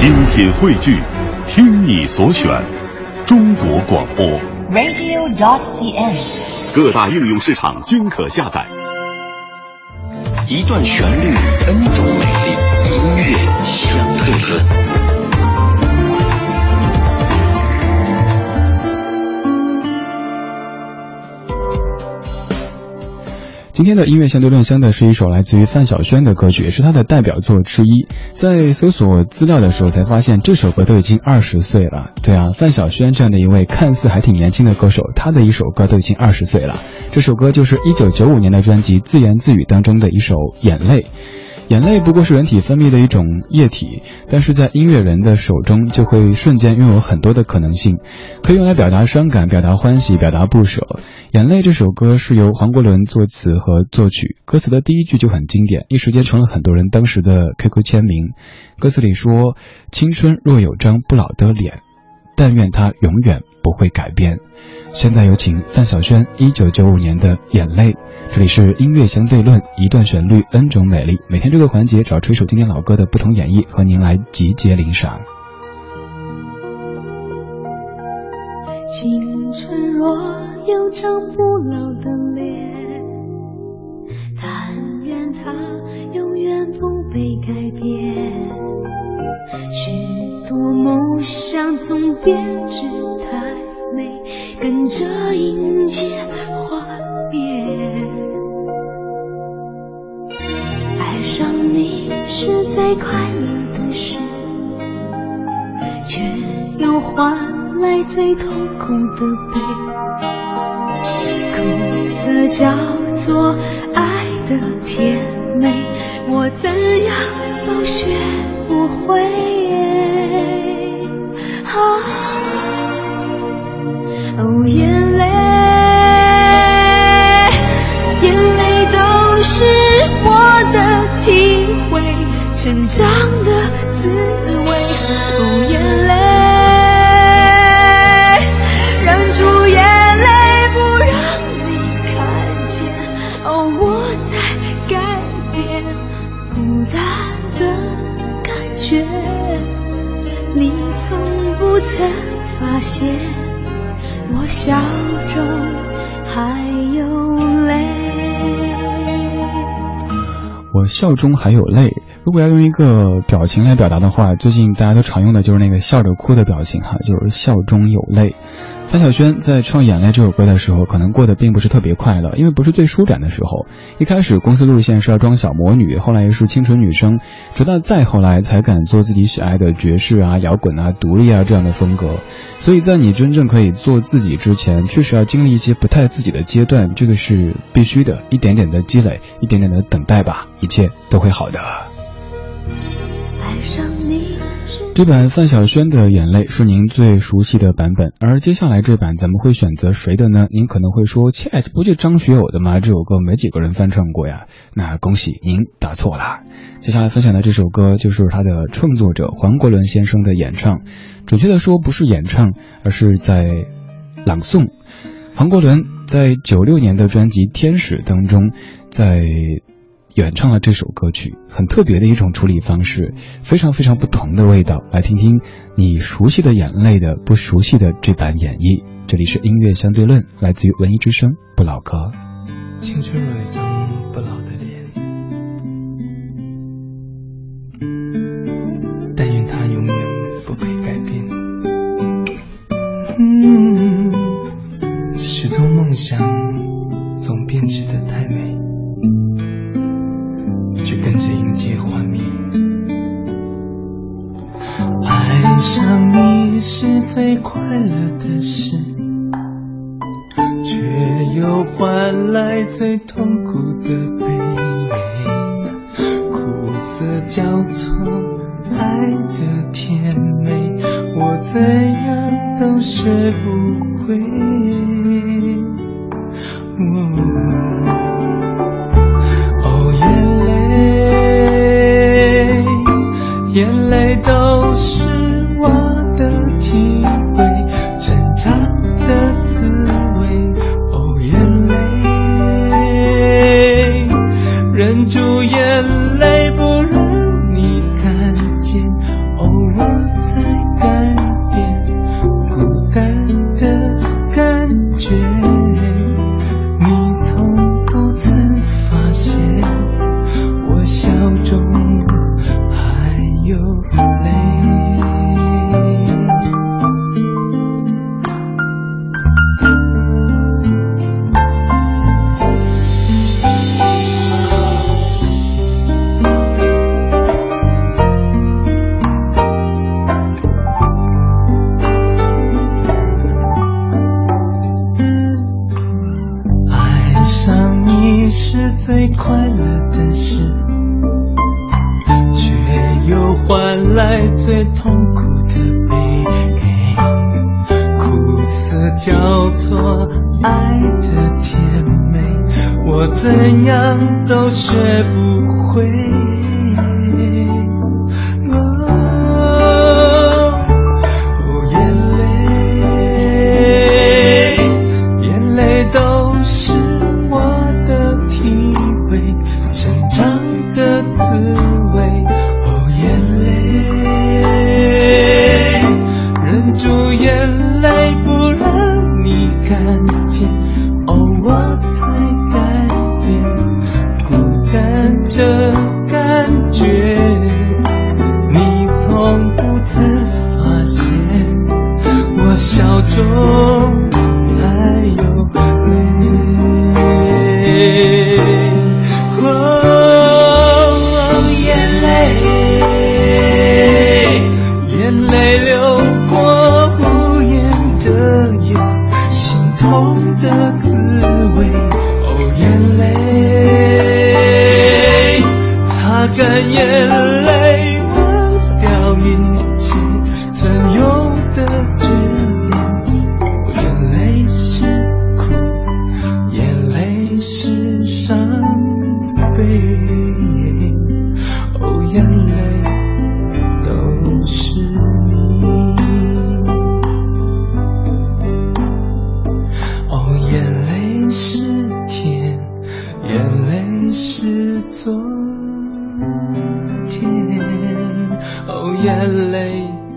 精品汇聚，听你所选，中国广播。radio.cn。各大应用市场均可下载。一段旋律，N 种美丽，音乐相今天的音乐相对论相的是一首来自于范晓萱的歌曲，也是她的代表作之一。在搜索资料的时候才发现，这首歌都已经二十岁了。对啊，范晓萱这样的一位看似还挺年轻的歌手，她的一首歌都已经二十岁了。这首歌就是一九九五年的专辑《自言自语》当中的一首《眼泪》。眼泪不过是人体分泌的一种液体，但是在音乐人的手中就会瞬间拥有很多的可能性，可以用来表达伤感、表达欢喜、表达不舍。《眼泪》这首歌是由黄国伦作词和作曲，歌词的第一句就很经典，一时间成了很多人当时的 QQ 签名。歌词里说：“青春若有张不老的脸，但愿它永远不会改变。”现在有请范晓萱一九九五年的《眼泪》。这里是音乐相对论，一段旋律，N 种美丽。每天这个环节找出一首经典老歌的不同演绎，和您来集结领赏。青春若有张不老的脸，但愿它永远不被改变。许多梦想总编织太，跟着迎接幻灭。爱上你是最快乐的事，却又换来最痛苦的悲。苦涩叫做爱的甜美，我怎样都学伤的滋味。哦，眼泪，忍住眼泪不让你看见。哦，我在改变，孤单的感觉，你从不曾发现，我笑中还有泪。我笑中还有泪。如果要用一个表情来表达的话，最近大家都常用的就是那个笑着哭的表情哈，就是笑中有泪。范晓萱在唱《眼泪》这首歌的时候，可能过得并不是特别快乐，因为不是最舒展的时候。一开始公司路线是要装小魔女，后来又是清纯女生，直到再后来才敢做自己喜爱的爵士啊、摇滚啊、独立啊这样的风格。所以在你真正可以做自己之前，确实要经历一些不太自己的阶段，这个是必须的，一点点的积累，一点点的等待吧，一切都会好的。这版范晓萱的《眼泪》是您最熟悉的版本，而接下来这版咱们会选择谁的呢？您可能会说，切，这不就张学友的吗？这首歌没几个人翻唱过呀。那恭喜您答错了。接下来分享的这首歌就是他的创作者黄国伦先生的演唱，准确的说不是演唱，而是在朗诵。黄国伦在九六年的专辑《天使》当中，在演唱了这首歌曲，很特别的一种处理方式，非常非常不同的味道。来听听你熟悉的眼泪的不熟悉的这版演绎。这里是音乐相对论，来自于文艺之声不老歌。青春想你是最快乐的事。却又换来最痛苦的悲，苦涩交错，爱的甜美，我怎样都学不会。最痛苦的悲。苦涩交错，爱的甜美，我怎样都学不会。的感觉。你从不曾发现，我笑中干眼泪，忘掉一切曾有的眷恋。眼泪是苦，眼泪是伤悲。哦，眼泪都是你。哦，眼泪是甜，眼泪是昨眼泪